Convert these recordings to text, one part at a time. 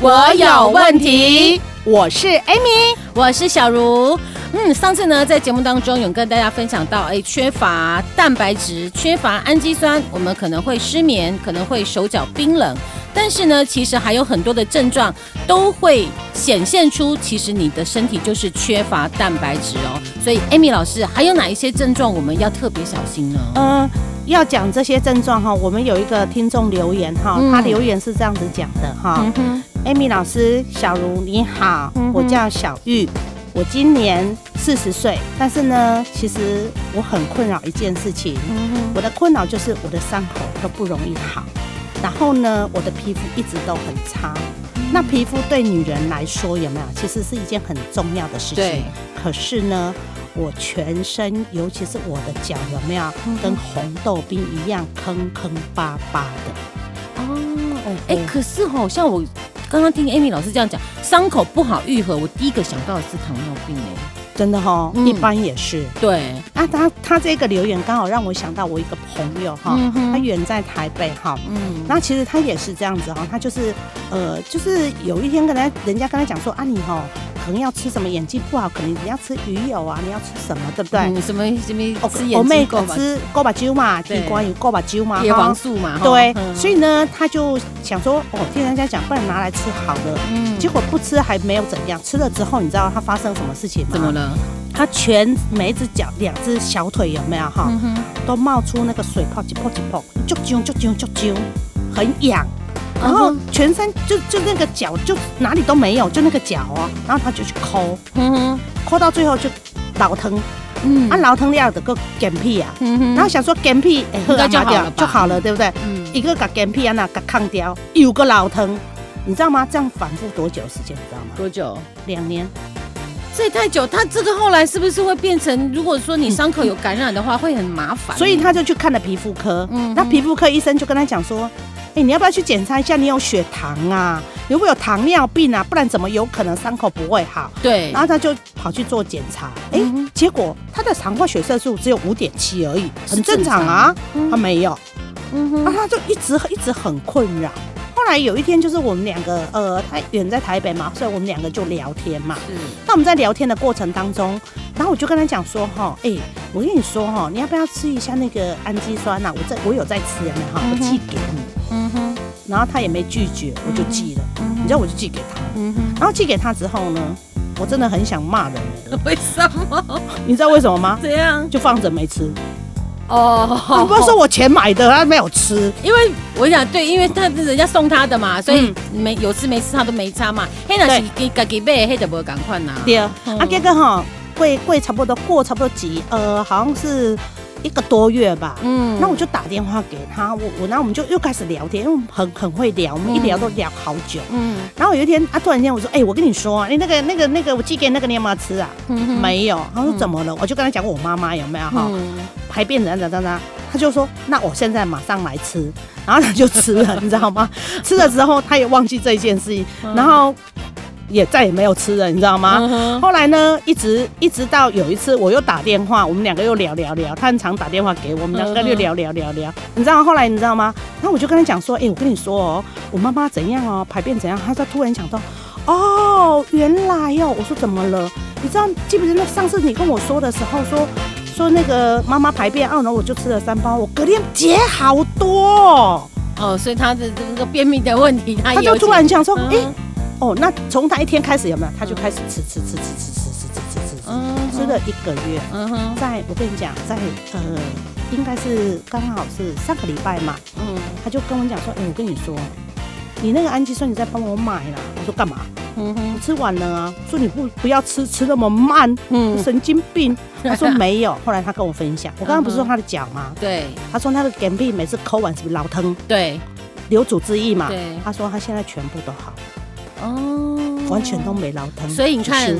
我有问题。我是 Amy，我是小茹。嗯，上次呢，在节目当中有跟大家分享到，哎，缺乏蛋白质，缺乏氨基酸，我们可能会失眠，可能会手脚冰冷。但是呢，其实还有很多的症状都会显现出，其实你的身体就是缺乏蛋白质哦。所以，Amy 老师，还有哪一些症状我们要特别小心呢？嗯。要讲这些症状哈，我们有一个听众留言哈，他留言是这样子讲的哈，Amy 老师，小茹你好，我叫小玉，我今年四十岁，但是呢，其实我很困扰一件事情，我的困扰就是我的伤口都不容易好，然后呢，我的皮肤一直都很差，那皮肤对女人来说有没有？其实是一件很重要的事情，对，可是呢。我全身，尤其是我的脚，有没有？跟红豆冰一样坑坑巴巴的？哦，哎，可是好像我刚刚听 Amy 老师这样讲，伤口不好愈合，我第一个想到的是糖尿病哎。真的哈，一般也是。对，啊他他这个留言刚好让我想到我一个朋友哈，他远在台北哈，嗯，那其实他也是这样子哈，他就是呃，就是有一天跟他人家跟他讲说啊，你哈可能要吃什么眼睛不好，可能你要吃鱼油啊，你要吃什么，对不对？什么什么吃眼睛？我妹吃锅把酒嘛，地瓜有锅把酒嘛，叶黄素嘛，对，所以呢，他就想说哦，听人家讲，不然拿来吃好的，嗯，结果不吃还没有怎样，吃了之后你知道他发生什么事情吗？怎么了？他全每一只脚、两只小腿有没有哈？都冒出那个水泡，一泡一泡，就揪就揪就揪，很痒。然后全身就就那个脚就哪里都没有，就那个脚哦。然后他就去抠，抠到最后就老疼。嗯，啊老疼了的个干屁啊。然后想说干屁哎，喝就好了就好了，对不对？嗯。一个把干屁啊那个抗掉，有个老疼，你知道吗？这样反复多久时间？你知道吗？多久？两年。这也太久，他这个后来是不是会变成？如果说你伤口有感染的话，会很麻烦。所以他就去看了皮肤科，嗯，那皮肤科医生就跟他讲说，哎，你要不要去检查一下，你有血糖啊？有没有糖尿病啊？不然怎么有可能伤口不会好？对。然后他就跑去做检查，哎，结果他的肠化血色素只有五点七而已，很正常啊，他没有，嗯哼，那他就一直一直很困扰。后来有一天，就是我们两个，呃，他远在台北嘛，所以我们两个就聊天嘛。是。那我们在聊天的过程当中，然后我就跟他讲说，哈，哎，我跟你说哈，你要不要吃一下那个氨基酸呐？我在我有在吃，有没有哈？我寄给你。嗯哼。然后他也没拒绝，我就寄了。嗯。你知道我就寄给他。嗯哼。然后寄给他之后呢，我真的很想骂人。为什么？你知道为什么吗？怎样？就放着没吃。哦，你不是说我钱买的，他没有吃，因为我想对，因为他是人家送他的嘛，所以没有吃没吃他都没差嘛。黑那是给给给买，黑的不会赶快拿。对。啊，啊这个哈贵贵差不多过差不多几呃，好像是。一个多月吧，嗯，那我就打电话给他，我我，然后我们就又开始聊天，因为很很会聊，我们一聊都聊好久，嗯，然后有一天啊，突然间我说，哎，我跟你说啊，你那个那个那个我寄给那个你有没有吃啊？没有，他说怎么了？我就跟他讲我妈妈有没有哈排便怎样怎样怎样，他就说那我现在马上来吃，然后他就吃了，你知道吗？吃了之后他也忘记这件事情，然后。也再也没有吃了，你知道吗？Uh huh. 后来呢，一直一直到有一次，我又打电话，我们两个又聊聊聊，他很常打电话给我们两个，又聊聊聊聊。你知道后来你知道吗？然后我就跟他讲说，哎、欸，我跟你说哦，我妈妈怎样哦，排便怎样。他就突然想到，哦，原来哟、哦。我说怎么了？你知道记不记得上次你跟我说的时候说说那个妈妈排便，啊然后我就吃了三包，我隔天解好多哦。所以他的这个便秘的问题，他他就突然想说，哎、欸。哦，那从他一天开始有没有？他就开始吃吃吃吃吃吃吃吃吃吃，吃了一个月。嗯哼，在我跟你讲，在呃，应该是刚好是上个礼拜嘛。嗯，他就跟我讲说，哎，我跟你说，你那个氨基酸你再帮我买啦。我说干嘛？嗯哼，我吃完了啊。说你不不要吃吃那么慢，嗯，神经病。他说没有。后来他跟我分享，我刚刚不是说他的脚吗？对。他说他的干屁每次抠完是不是老疼？对。流主之意嘛。对。他说他现在全部都好。哦，完全都没老疼。所以你看，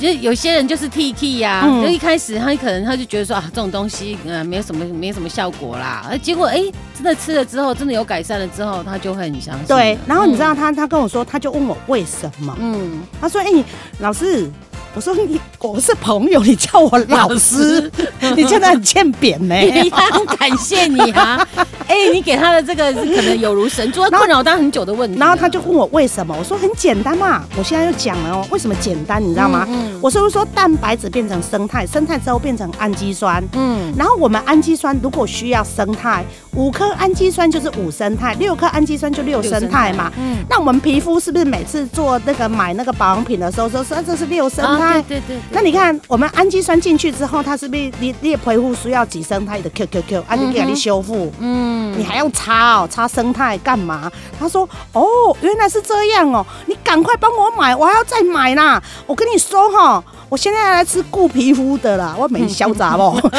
其实有些人就是 T T 呀，就一开始他可能他就觉得说啊，这种东西嗯没有什么没有什么效果啦，而结果哎真的吃了之后真的有改善了之后，他就会很相信。对，然后你知道他他跟我说，他就问我为什么？嗯，他说哎，老师。我说你，我是朋友，你叫我老师，你真的很欠扁呢。他很感谢你啊，哎，你给他的这个可能有如神助，困扰他很久的问题。然后他就问我为什么，我说很简单嘛，我现在又讲了哦，为什么简单，你知道吗？嗯我说说蛋白质变成生态，生态之后变成氨基酸，嗯，然后我们氨基酸如果需要生态，五颗氨基酸就是五生态，六颗氨基酸就六生态嘛，嗯，那我们皮肤是不是每次做那个买那个保养品的时候说说这是六生态？啊？对对，对，那你看，我们氨基酸进去之后，它是不是你你的皮肤需要几生态的 Q Q Q，啊，就给你修复。嗯，你还用擦哦，擦生态干嘛？他说，哦，原来是这样哦，你赶快帮我买，我还要再买啦。我跟你说哈，我现在要来吃固皮肤的啦，我没嚣张哦。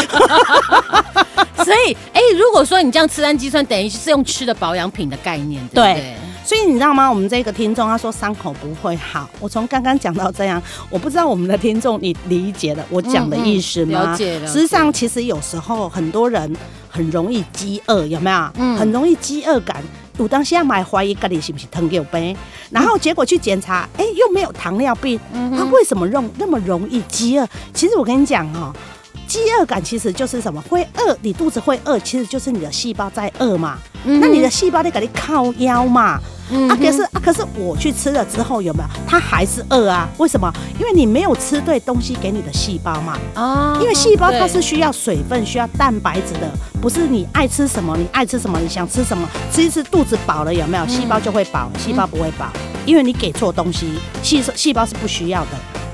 所以，哎、欸，如果说你这样吃氨基酸，等于是用吃的保养品的概念，对不对？对所以你知道吗？我们这个听众他说伤口不会好。我从刚刚讲到这样，我不知道我们的听众你理解了我讲的意思吗？了解了。实际上，其实有时候很多人很容易饥饿，有没有？嗯。很容易饥饿感。我当时要买怀疑到底是不是糖尿病，然后结果去检查，哎，又没有糖尿病，他为什么容那么容易饥饿？其实我跟你讲哈。饥饿感其实就是什么？会饿，你肚子会饿，其实就是你的细胞在饿嘛。嗯、那你的细胞在给你靠腰嘛？嗯、啊，可是啊，可是我去吃了之后有没有？它还是饿啊？为什么？因为你没有吃对东西给你的细胞嘛。哦。因为细胞它是需要水分、需要蛋白质的，不是你爱吃什么，你爱吃什么，你想吃什么，吃一吃肚子饱了有没有？细胞就会饱，细胞不会饱，因为你给错东西，细细胞是不需要的。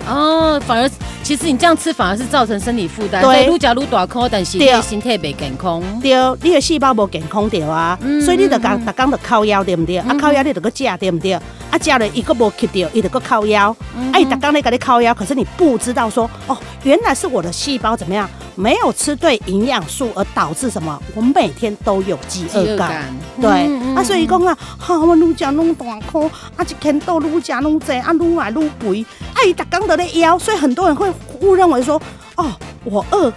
哦，反而其实你这样吃反而是造成身体负担，对，愈加愈大颗，但是你的身体不健康，对，你的细胞无健康对啊，嗯、所以你得讲，逐工得靠腰对不对？嗯、啊，靠腰你得个食对不对？啊，食了一个无吸掉，伊得个靠腰，哎、嗯哼，逐工你靠腰，可是你不知道说，哦，原来是我的细胞怎么样？没有吃对营养素而导致什么？我每天都有饥饿感，感。对、嗯、啊，所以讲啊，哈，我愈食愈大颗，啊，一天到愈食愈多，啊，愈来愈肥，啊，伊逐工都在腰，所以很多人会误认为说，哦，我饿，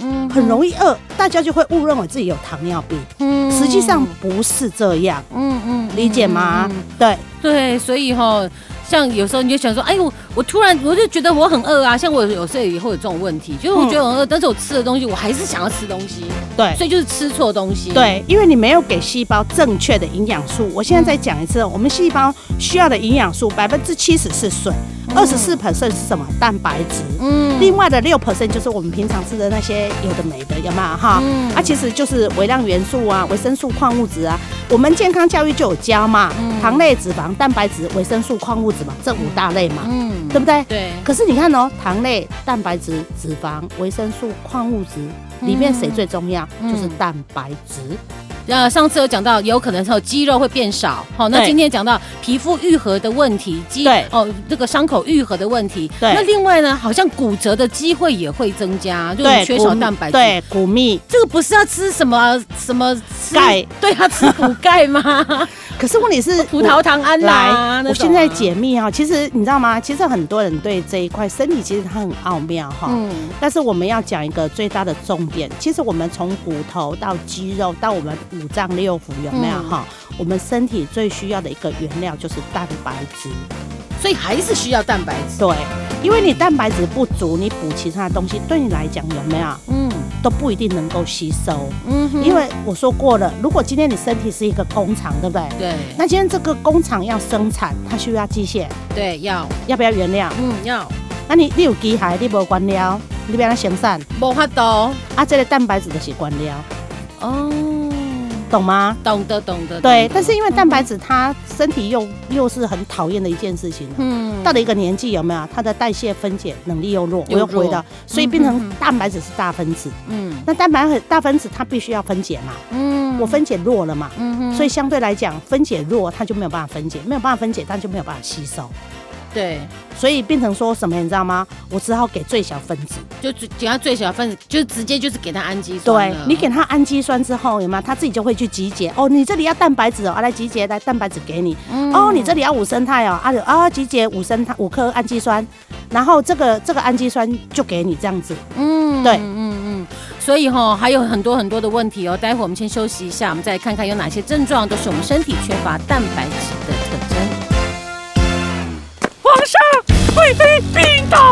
嗯，很容易饿，大家就会误认为自己有糖尿病，嗯，实际上不是这样，嗯嗯，理解吗？对对，所以哈。像有时候你就想说，哎呦，我突然我就觉得我很饿啊。像我有时候也会有这种问题，就是我觉得很饿，但是我吃的东西我还是想要吃东西。对，所以就是吃错东西。对，因为你没有给细胞正确的营养素。我现在再讲一次，我们细胞需要的营养素百分之七十是水，二十四 percent 是什么？蛋白质。嗯。另外的六 percent 就是我们平常吃的那些有的没的，有没有哈？嗯。啊，其实就是微量元素啊，维生素、矿物质啊。我们健康教育就有教嘛，糖类、脂肪、蛋白质、维生素、矿物这五大类嘛，嗯，对不对？对。可是你看哦，糖类、蛋白质、脂肪、维生素、矿物质里面谁最重要？就是蛋白质。呃，上次有讲到，有可能是肌肉会变少。好，那今天讲到皮肤愈合的问题，肌对哦，这个伤口愈合的问题。对。那另外呢，好像骨折的机会也会增加，就是缺少蛋白质。对，骨密。这个不是要吃什么什么钙？对，要吃补钙吗？可是问题是葡萄糖胺来，我现在解密哈，其实你知道吗？其实很多人对这一块身体其实它很奥妙哈。嗯。但是我们要讲一个最大的重点，其实我们从骨头到肌肉到我们。五脏六腑有没有哈？嗯、我们身体最需要的一个原料就是蛋白质，所以还是需要蛋白质。对，因为你蛋白质不足，你补其他的东西，对你来讲有没有？嗯，都不一定能够吸收。嗯哼，因为我说过了，如果今天你身体是一个工厂，对不对？对。那今天这个工厂要生产，它需要机械。对，要。要不要原料？嗯，要。那你你有机械，你无原料，你要怎生产？无法度。啊，这个蛋白质就是原料。哦。懂吗？懂得，懂得。对，但是因为蛋白质，它身体又又是很讨厌的一件事情。嗯。到了一个年纪，有没有它的代谢分解能力又弱，我又回到，所以变成蛋白质是大分子。嗯。那蛋白很大分子它必须要分解嘛？嗯。我分解弱了嘛？嗯。所以相对来讲，分解弱，它就没有办法分解，没有办法分解，它就没有办法吸收。对。所以变成说什么，你知道吗？我只好给最小分子，就给他最小分子，就直接就是给他氨基酸。对，你给他氨基酸之后，有没有？他自己就会去集结。哦，你这里要蛋白质哦，啊，来集结来蛋白质给你。嗯、哦，你这里要五生态哦，啊啊，集结五生态五颗氨基酸，然后这个这个氨基酸就给你这样子。嗯，对，嗯嗯。所以哈、哦，还有很多很多的问题哦。待会我们先休息一下，我们再看看有哪些症状都是我们身体缺乏蛋白质的特征。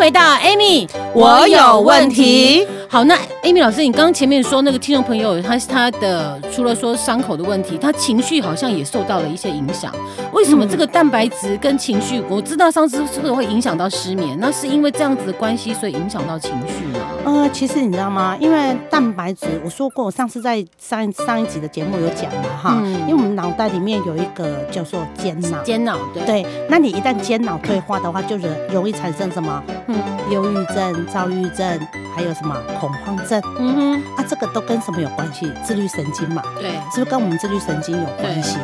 回到 Amy，我有问题。好，那 Amy 老师，你刚刚前面说那个听众朋友，他他的除了说伤口的问题，他情绪好像也受到了一些影响。为什么这个蛋白质跟情绪？我知道上次是不是会影响到失眠？那是因为这样子的关系，所以影响到情绪吗？呃，其实你知道吗？因为蛋白质，我说过，我上次在上一上一集的节目有讲嘛，哈、嗯，因为我们脑袋里面有一个叫做间脑，间脑对，对，那你一旦间脑退化的话，就容易产生什么？嗯，忧郁症、躁郁症，还有什么？恐慌症，嗯哼，啊，这个都跟什么有关系？自律神经嘛，对，是不是跟我们自律神经有关系？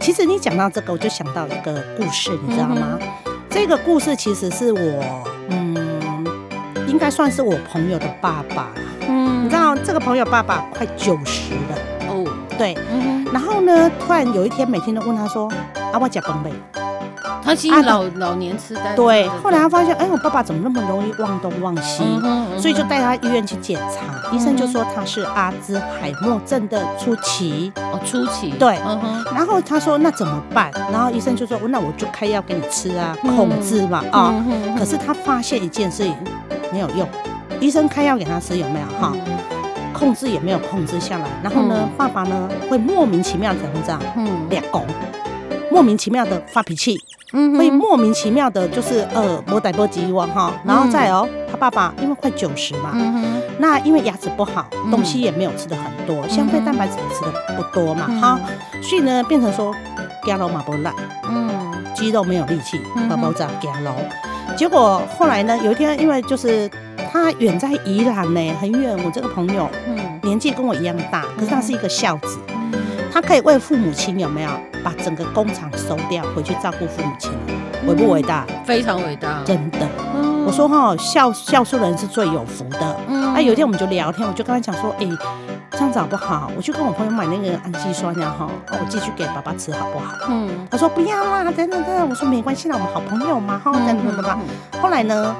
其实你讲到这个，我就想到一个故事，你知道吗？嗯、这个故事其实是我，嗯，应该算是我朋友的爸爸，嗯，你知道这个朋友爸爸快九十了，哦，对，然后呢，突然有一天，每天都问他说：“啊，我吃饭没？”他其实老、啊、老年痴呆，对。后来他发现，哎，我爸爸怎么那么容易忘东忘西？嗯嗯，所以就带他医院去检查，嗯，医生就说他是阿兹海默症的初期。哦，初期。对，嗯哼。然后他说那怎么办？然后医生就说，那我就开药给你吃啊，控制嘛，啊，嗯嗯。可是他发现一件事情没有用，医生开药给他吃有没有哈？控制也没有控制下来。然后呢，嗯、爸爸呢会莫名其妙怎么这样？嗯，两公，莫名其妙的发脾气。嗯，会莫名其妙的，就是呃，摩代波吉我哈，然后再哦，他爸爸因为快九十嘛，嗯，那因为牙齿不好，东西也没有吃的很多，相对蛋白质也吃的不多嘛，哈，所以呢，变成说，走路嘛不烂，嗯，肌肉没有力气，宝宝在走路，结果后来呢，有一天因为就是他远在宜兰呢，很远，我这个朋友，嗯，年纪跟我一样大，可是他是一个孝子，他可以为父母亲有没有？把整个工厂收掉，回去照顾父母亲，伟不伟大？非常伟大，真的。嗯、我说哈，孝孝顺人是最有福的。嗯，哎，有一天我们就聊天，我就跟他讲说，哎，这样子好不好？我去跟我朋友买那个氨基酸呀，哈，我继续给爸爸吃好不好？嗯，他说不要啦，等等等。我说没关系啦，我们好朋友嘛，哈，等等等等。后来呢，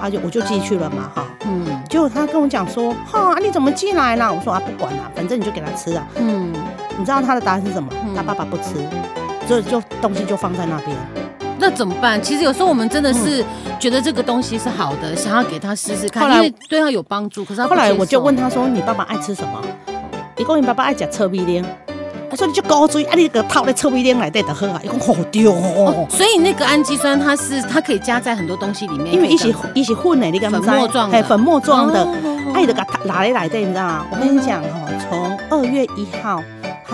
他就我就寄去了嘛，哈，嗯，结果他跟我讲说，哈，你怎么寄来了？我说啊，不管了，反正你就给他吃啊，嗯。你知道他的答案是什么？他爸爸不吃，所以就东西就放在那边。那怎么办？其实有时候我们真的是觉得这个东西是好的，想要给他试试看，因为对他有帮助。可是他后来我就问他说：“你爸爸爱吃什么？”一共你爸爸爱吃臭米丁。他说：“你就高追，啊，你个套在臭米丁来带的喝啊。”一共好丢哦。所以那个氨基酸它是它可以加在很多东西里面，因为一起一起混的，你粉末状的，粉末状的，爱的个拿来来的，你知道吗？我跟你讲哦，从二月一号。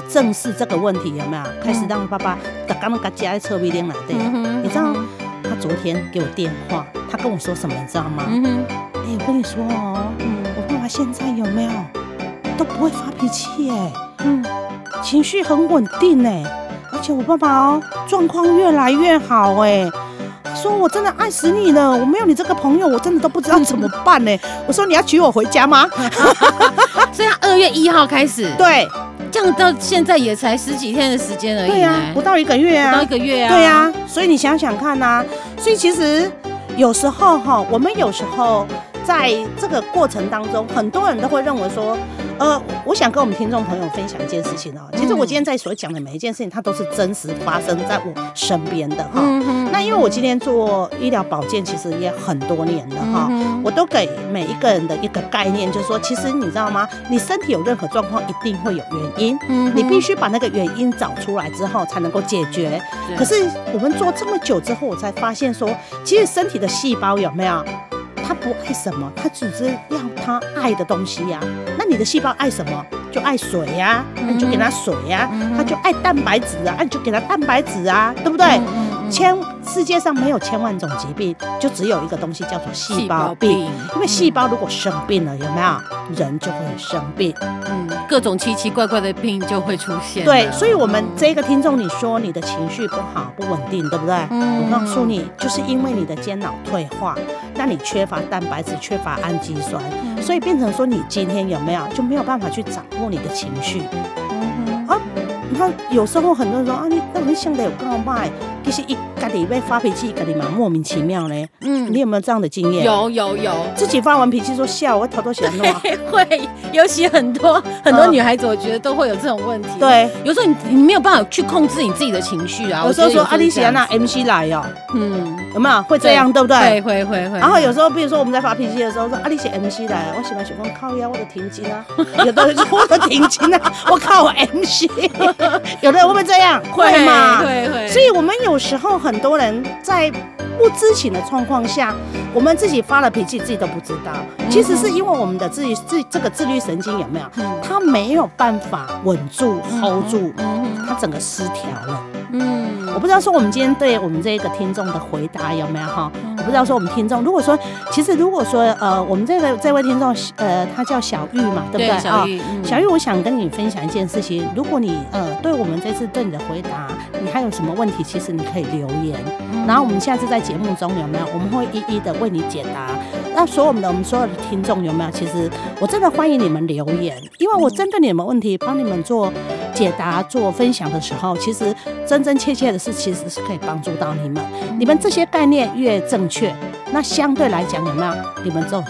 他正视这个问题有没有？开始让爸爸刚刚给加在车尾灯来对，你知道他昨天给我电话，他跟我说什么？你知道吗？哎、欸，我跟你说哦，我爸爸现在有没有都不会发脾气哎，嗯，情绪很稳定哎，而且我爸爸哦状况越来越好哎，他说我真的爱死你了，我没有你这个朋友，我真的都不知道怎么办呢。我说你要娶我回家吗？所以他二月一号开始对。这样到现在也才十几天的时间而已。对呀、啊，不到一个月啊，不到一个月啊。对呀、啊，所以你想想看呐、啊，所以其实有时候哈，我们有时候在这个过程当中，很多人都会认为说。呃，我想跟我们听众朋友分享一件事情哦。其实我今天在所讲的每一件事情，它都是真实发生在我身边的哈。那因为我今天做医疗保健，其实也很多年了哈。我都给每一个人的一个概念，就是说，其实你知道吗？你身体有任何状况，一定会有原因。你必须把那个原因找出来之后，才能够解决。可是我们做这么久之后，我才发现说，其实身体的细胞有没有？他不爱什么，他只是要他爱的东西呀、啊。那你的细胞爱什么？就爱水呀、啊，那你就给他水呀、啊。他就爱蛋白质啊，那你就给他蛋白质啊，对不对？千世界上没有千万种疾病，就只有一个东西叫做细胞病。因为细胞如果生病了，有没有？人就会生病。嗯，各种奇奇怪怪的病就会出现。对，所以我们这个听众，你说你的情绪不好、不稳定，对不对？嗯。我告诉你，就是因为你的间脑退化，那你缺乏蛋白质，缺乏氨基酸，所以变成说你今天有没有就没有办法去掌握你的情绪。嗯啊，他有时候很多人说啊，你到底想得有够卖。其实一家里被发脾气，家里嘛莫名其妙嘞。嗯，你有没有这样的经验？有有有，自己发完脾气说笑，我偷偷想弄。会，尤其很多很多女孩子，我觉得都会有这种问题。对，有时候你你没有办法去控制你自己的情绪啊。有时候说阿丽喜欢那 MC 来哦，嗯，有没有会这样，对不对？会会会会。然后有时候，比如说我们在发脾气的时候，说阿丽喜 MC 来，我喜欢喜欢靠腰，我的停经啊，有的人说我的停经啊，我靠我 MC，有的人会不会这样？会吗？会会。所以我们有时候很很多。人在不知情的状况下，我们自己发了脾气，自己都不知道。其实是因为我们的自己自这个自律神经有没有？它没有办法稳住 hold 住，它整个失调了。嗯，我不知道说我们今天对我们这个听众的回答有没有哈？我不知道说我们听众，如果说其实如果说呃，我们这个这位听众呃，他叫小玉嘛，对不对？小玉，小玉，我想跟你分享一件事情。如果你呃，对我们这次对你的回答，你还有什么问题，其实你可以留言，然后我们下次在节目中有没有，我们会一一的为你解答。那所有的我们所有的听众有没有？其实我真的欢迎你们留言，因为我针对你们问题帮你们做解答、做分享的时候，其实真真切切的是，其实是可以帮助到你们。你们这些概念越正确，那相对来讲有没有？你们就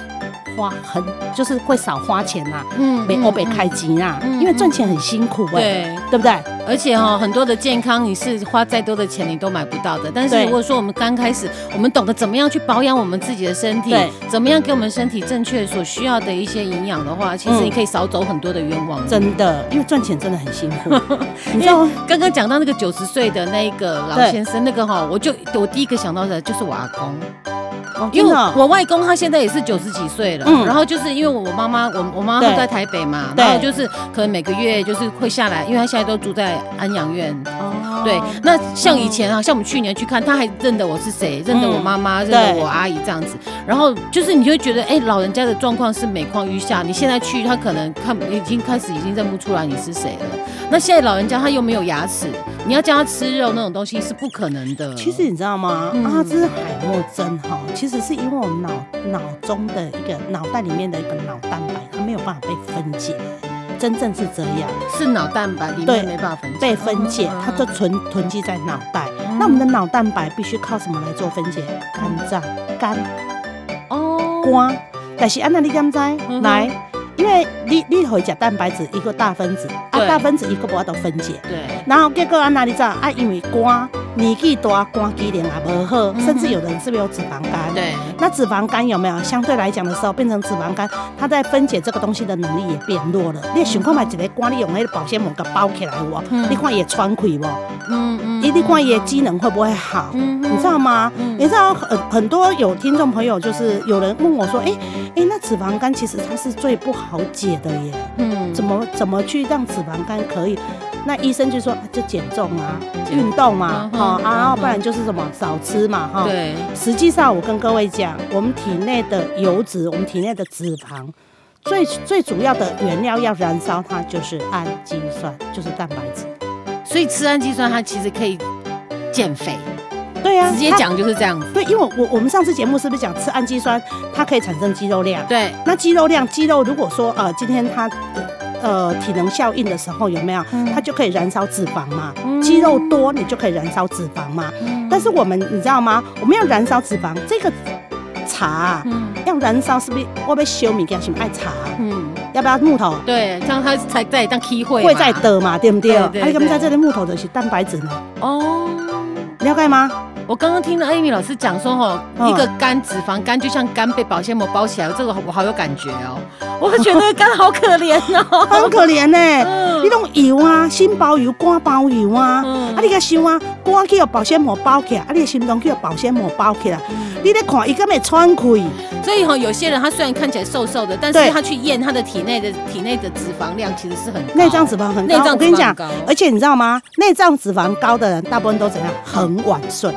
花很就是会少花钱呐，嗯，没欧北开机啊，因为赚钱很辛苦哎，对，对不对？而且哈，很多的健康你是花再多的钱你都买不到的。但是如果说我们刚开始，我们懂得怎么样去保养我们自己的身体，怎么样给我们身体正确所需要的一些营养的话，其实你可以少走很多的冤枉路。真的，因为赚钱真的很辛苦。你知道，刚刚讲到那个九十岁的那一个老先生，那个哈，我就我第一个想到的就是我阿公。因为我外公他现在也是九十几岁了，嗯，然后就是因为我妈妈，我我妈妈都在台北嘛，然后就是可能每个月就是会下来，因为他现在都住在安养院。哦，对，那像以前啊，像我们去年去看，他还认得我是谁，认得我妈妈，认得我阿姨这样子。然后就是你会觉得，哎，老人家的状况是每况愈下。你现在去，他可能看已经开始已经认不出来你是谁了。那现在老人家他又没有牙齿，你要叫他吃肉那种东西是不可能的。其实你知道吗？阿兹海默症哈，其实是因为我们脑脑中的一个脑袋里面的一个脑蛋白，它没有办法被分解。真正是这样，是脑蛋白里面没办法分解，被分解，它就存囤积在脑袋。那我们的脑蛋白必须靠什么来做分解？肝脏，肝，哦，肝。但是安娜你怎知？来，因为你你会食蛋白质一个大分子，啊大分子一个无法度分解。对。然后结果安那你知道？啊，因为肝。年纪大，肝机能也无好，甚至有的人是不是有脂肪肝？对，那脂肪肝有没有相对来讲的时候变成脂肪肝？它在分解这个东西的能力也变弱了。你想看买一个肝，你用那个保鲜膜给包起来我，你看也穿溃不？嗯嗯，你看也机能会不会好？你知道吗？你知道很很多有听众朋友就是有人问我说，哎哎，那脂肪肝其实它是最不好解的耶。嗯，怎么怎么去让脂肪肝可以？那医生就说就减重啊，运动嘛，哈啊，然后不然就是什么少吃嘛，哈。对。实际上我跟各位讲，我们体内的油脂，我们体内的脂肪，最最主要的原料要燃烧它就是氨基酸，就是蛋白质。所以吃氨基酸它其实可以减肥。对呀、啊。直接讲就是这样子。对，因为我我们上次节目是不是讲吃氨基酸它可以产生肌肉量？对。那肌肉量，肌肉如果说呃今天它。呃体能效应的时候，有没有？嗯它就可以燃烧脂肪嘛。肌肉多，你就可以燃烧脂肪嘛。但是我们你知道吗？我们要燃烧脂肪，这个茶、啊嗯要燃烧是不是？我被修米给什么爱茶？嗯，要不要木头？对，这样它才在当机会会在的嘛，对不对？还有我们在这里木头的是蛋白质呢，哦。了解吗？我刚刚听了 Amy 老师讲说，吼，嗯。一个肝脂肪肝就像肝被保鲜膜包起来，这个我好有感觉哦。我觉得肝好可怜哦，很可怜呢、嗯。你种油啊，心包油、肝包油啊，嗯。啊，你甲想啊，肝去有保鲜膜包起来，啊，你的心脏去有保鲜膜包起来，嗯。你咧看伊敢会喘气？所以哈，有些人他虽然看起来瘦瘦的，但是他去验他的体内的体内的脂肪量其实是很高。内脏脂肪很高，内脏我跟你讲而且你知道吗？内脏脂肪高的人，大部分都怎样？很晚睡，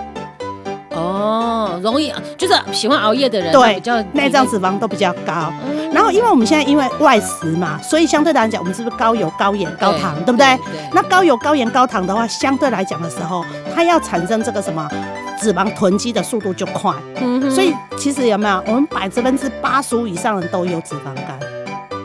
哦，容易就是喜欢熬夜的人，他对比较内脏脂肪都比较高。嗯然后，因为我们现在因为外食嘛，所以相对来讲，我们是不是高油、高盐、高糖，对不对？那高油、高盐、高糖的话，相对来讲的时候，它要产生这个什么脂肪囤积的速度就快。嗯所以其实有没有，我们百分之八十五以上人都有脂肪肝。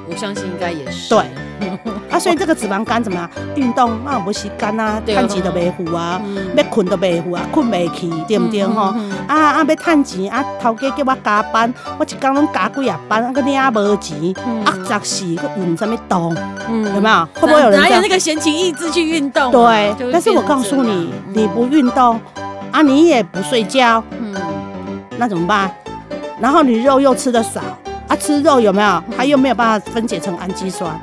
我相信应该也是对 啊，所以这个脂肪肝怎么样？运动那不是肝啊，对趁钱都袂付啊，嗯要困都袂付啊，困袂去，对不对吼？啊啊，要趁钱啊，头家叫我加班，我一天拢加几啊班，啊个领无钱，嗯啊十四个运什么动，嗯有没有？会不会有人？哪有那个闲情逸致去运动啊？对，但是我告诉你，你不运动啊，你也不睡觉，嗯那怎么办？然后你肉又吃得少啊，吃肉有没有？它又没有办法分解成氨基酸，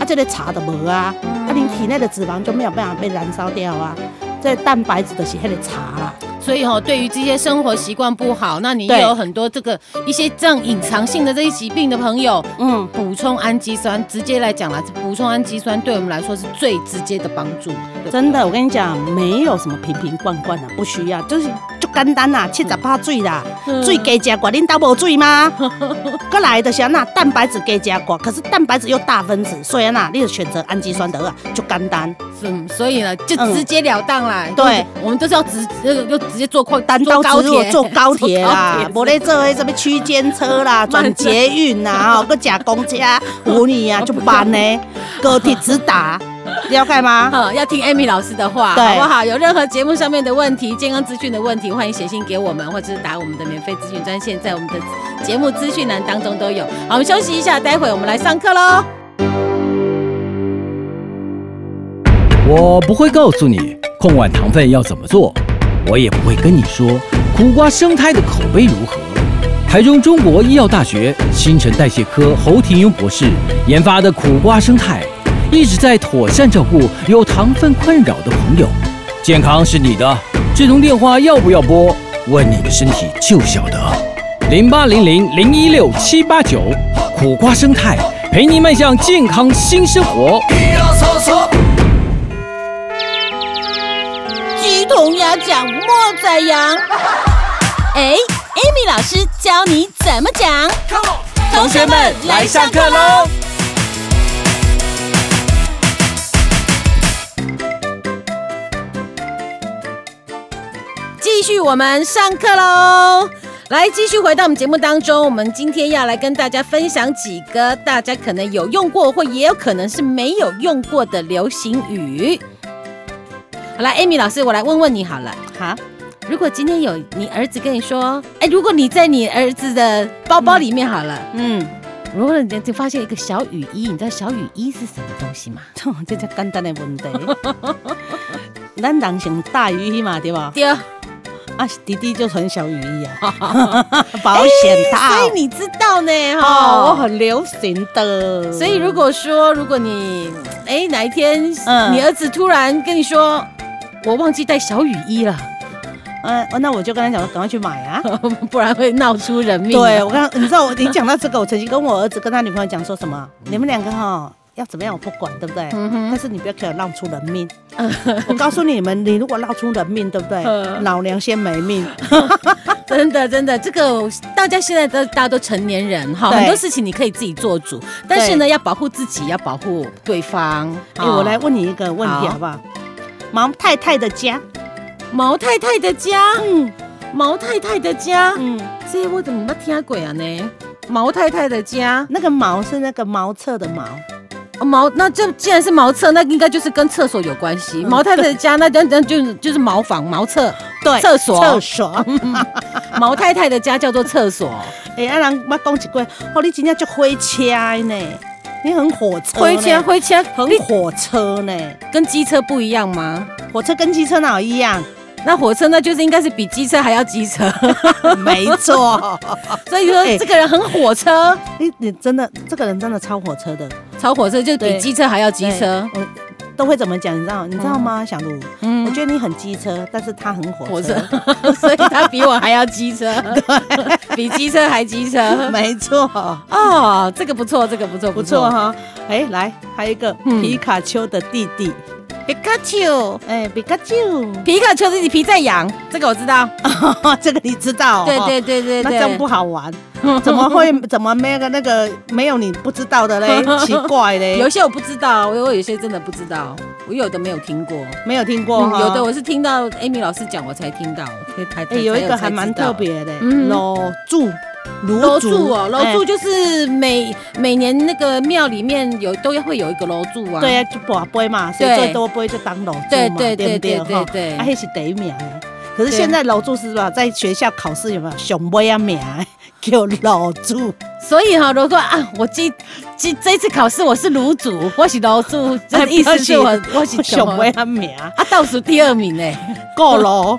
啊，这个茶的无啊，啊，你体内的脂肪就没有办法被燃烧掉啊，这个蛋白质的是那个茶啦。所以哈，对于这些生活习惯不好，那你有很多这个一些这样隐藏性的这些疾病的朋友，嗯，补充氨基酸，直接来讲啦，补充氨基酸对我们来说是最直接的帮助。对真的，我跟你讲，没有什么瓶瓶罐罐的，不需要，就是就简单啦，七十八水啦，嗯。水加加寡，恁都无水吗？过来就是那蛋白质加食寡，可是蛋白质又大分子，所以那你就选择氨基酸的啊，就简单。嗯，所以呢，就直截了当啦。嗯对，我们都是要直，那个就直接坐快单刀直入 坐高铁啦，无咧做迄什么区间车啦、转捷运啦，吼，佮假公车，唬你啊，就慢呢，高铁直达，了解吗？好，要听 Amy 老师的话，好不好？有任何节目上面的问题、健康资讯的问题，欢迎写信给我们，或者是打我们的免费咨询专线，在我们的节目资讯栏当中都有。好，我们休息一下，待会我们来上课喽。我不会告诉你控碗糖分要怎么做，我也不会跟你说苦瓜生态的口碑如何。台中中国医药大学新陈代谢科侯廷庸博士研发的苦瓜生态，一直在妥善照顾有糖分困扰的朋友。健康是你的，这通电话要不要拨？问你的身体就晓得。零八零零零一六七八九，苦瓜生态陪你迈向健康新生活。鸡同鸭讲莫宰羊。哎，Amy 老师教你怎么讲。同学们来上课喽！继续我们上课喽！来，继续回到我们节目当中，我们今天要来跟大家分享几个大家可能有用过，或也有可能是没有用过的流行语。好来，Amy 老师，我来问问你好了。好，如果今天有你儿子跟你说，哎，如果你在你儿子的包包里面好了，嗯，如果你就发现一个小雨衣，你知道小雨衣是什么东西吗？这叫简单的问题。咱人穿大雨衣嘛，对吧？对，啊，弟弟就很小雨衣啊，保险套。所以你知道呢，哦，哈，我很流行的。所以如果说，如果你哎哪一天，嗯你儿子突然跟你说，我忘记带小雨衣了，嗯、呃，那我就跟他讲，赶快去买啊。不然会闹出人命。对，我刚，你知道我，你讲到这个，我曾经跟我儿子跟他女朋友讲说什么？你们两个哈要怎么样我不管，对不对？嗯但是你不要给我闹出人命。我告诉你们，你如果闹出人命，对不对？嗯老娘先没命。真的，真的，这个大家现在都大家都成年人哈，很多事情你可以自己做主，但是呢，要保护自己，要保护对方。哎、好我来问你一个问题好好不好？毛太太的家，毛太太的家，嗯毛太太的家，嗯，这我怎么没听过啊呢？毛太太的家，那个毛是那个茅厕的茅，毛，那这既然是茅厕，那应该就是跟厕所有关系。毛太太的家，那那那就就是茅房、茅厕，对，厕所、厕所。毛太太的家叫做厕所。哎，阿郎，我讲一句，哦，你今天就火车呢？你很火车，火车，火车，很火车呢？跟机车不一样吗？火车跟机车哪一样？那火车那就是应该是比机车还要机车，没错。所以说这个人很火车，你你真的这个人真的超火车的，超火车就比机车还要机车。都会怎么讲？你知道？你知道吗？小卢，嗯，我觉得你很机车，但是他很火车，所以他比我还要机车，对，比机车还机车，没错。哦，这个不错，这个不错，不错哈。哎，来，还有一个皮卡丘的弟弟。皮卡丘，哎，皮卡丘，皮卡丘是你皮在痒，这个我知道，这个你知道，对对对对，那这样不好玩，怎么会 怎么没个那个没有你不知道的嘞？奇怪嘞，有些我不知道，我有些真的不知道，我有的没有听过，没有听过，有的我是听到 Amy 老师讲我才听到，哎，有一个还蛮特别的，嗯老柱。楼柱哦，楼柱就是每每年那个庙里面有都会有一个楼柱啊。对啊，就跋杯嘛，谁最多杯就当楼柱嘛，对对对对对对。啊，那是第一名。可是现在楼柱是吧，在学校考试有没有上尾啊名叫楼柱？所以哈，如果啊，我今今这次考试我是炉柱，我是楼柱，这意思是我我是上尾啊名啊，倒数第二名呢，过楼。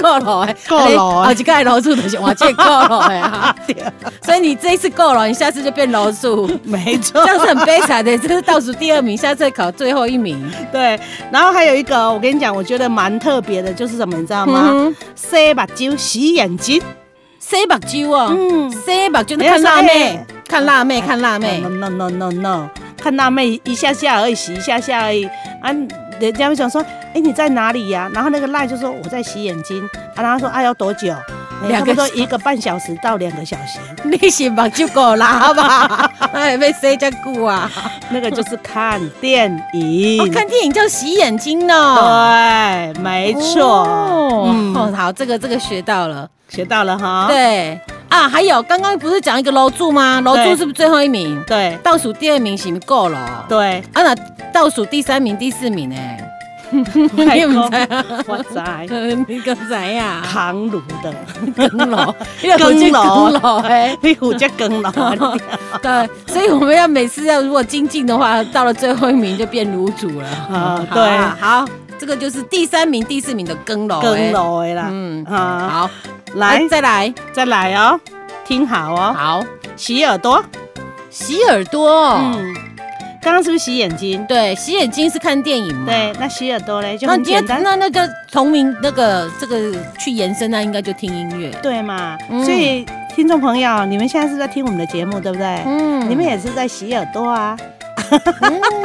够了哎，够了哎，几个楼主都行，我这够了哎，所以你这一次够了，你下次就变楼主，没错，这样是很悲惨的，这是倒数第二名，下次考最后一名。对，然后还有一个，我跟你讲，我觉得蛮特别的，就是什么，你知道吗？洗目睭，洗眼睛，洗目睭哦，嗯，洗目睭看辣妹，看辣妹，看辣妹，no no no no，看辣妹一下下而已，洗一下下而已，啊。人家会想说，哎，你在哪里呀？然后那个赖就说我在洗眼睛，啊，然后说，哎，要多久？两个多一个半小时到两个小时。你洗吧就够了，好不好？哎，被谁在顾啊？那个就是看电影，看电影叫洗眼睛呢。对，没错。哦，好，这个这个学到了，学到了哈。对啊，还有刚刚不是讲一个楼柱吗？楼柱是不是最后一名？对，倒数第二名行够了？对，啊那。倒数第三名、第四名呢？你唔知啊？我知，你个仔呀？扛炉的更老，更老哎，你负责更老。对，所以我们要每次要如果精进的话，到了最后一名就变炉主了。啊，对，好，这个就是第三名、第四名的更楼，更楼的啦。嗯，好，来，再来，再来哦，听好哦，好，洗耳朵，洗耳朵，嗯。刚刚是不是洗眼睛？对，洗眼睛是看电影嘛。对，那洗耳朵嘞就很简单。那那个同名那个这个去延伸，那应该就听音乐。对嘛？嗯、所以听众朋友，你们现在是在听我们的节目，对不对？嗯。你们也是在洗耳朵啊？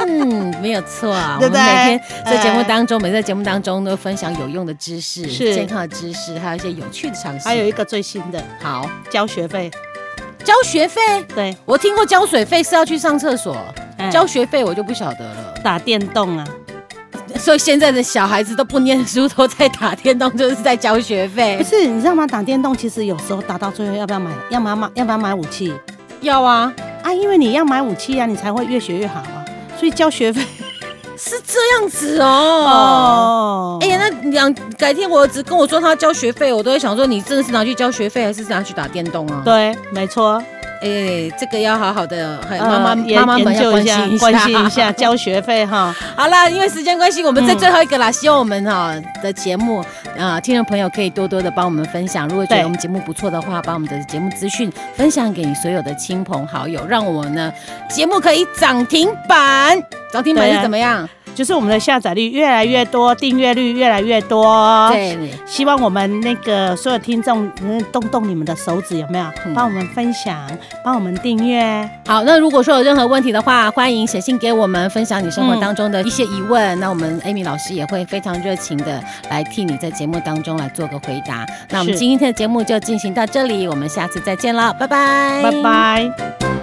嗯，没有错啊。对不对？我们每天在节目当中，每次在节目当中都分享有用的知识、健康的知识，还有一些有趣的尝试。还有一个最新的，好，交学费。交学费？对，我听过交水费是要去上厕所。交学费我就不晓得了，打电动啊，所以现在的小孩子都不念书，都在打电动，就是在交学费。不是，你知道吗？打电动其实有时候打到最后要不要买？要不要买要不要买武器？要啊啊！因为你要买武器啊，你才会越学越好啊。所以交学费是这样子哦。哦，哎呀，那两改天我儿子跟我说他交学费，我都会想说，你真的是拿去交学费，还是拿去打电动啊？对，没错。哎，这个要好好的，妈妈妈妈们要关心一下，关心一下交学费哈。好啦，因为时间关系，我们在最后一个啦，希望我们哈的节目啊，听众朋友可以多多的帮我们分享。如果觉得我们节目不错的话，把我们的节目资讯分享给你所有的亲朋好友，让我们呢节目可以涨停板。涨停板是怎么样？就是我们的下载率越来越多，订阅率越来越多。对，希望我们那个所有听众能动动你们的手指，有没有？帮我们分享，帮我们订阅。好，那如果说有任何问题的话，欢迎写信给我们，分享你生活当中的一些疑问。嗯、那我们 Amy 老师也会非常热情的来替你在节目当中来做个回答。那我们今天的节目就进行到这里，我们下次再见了，拜拜，拜拜。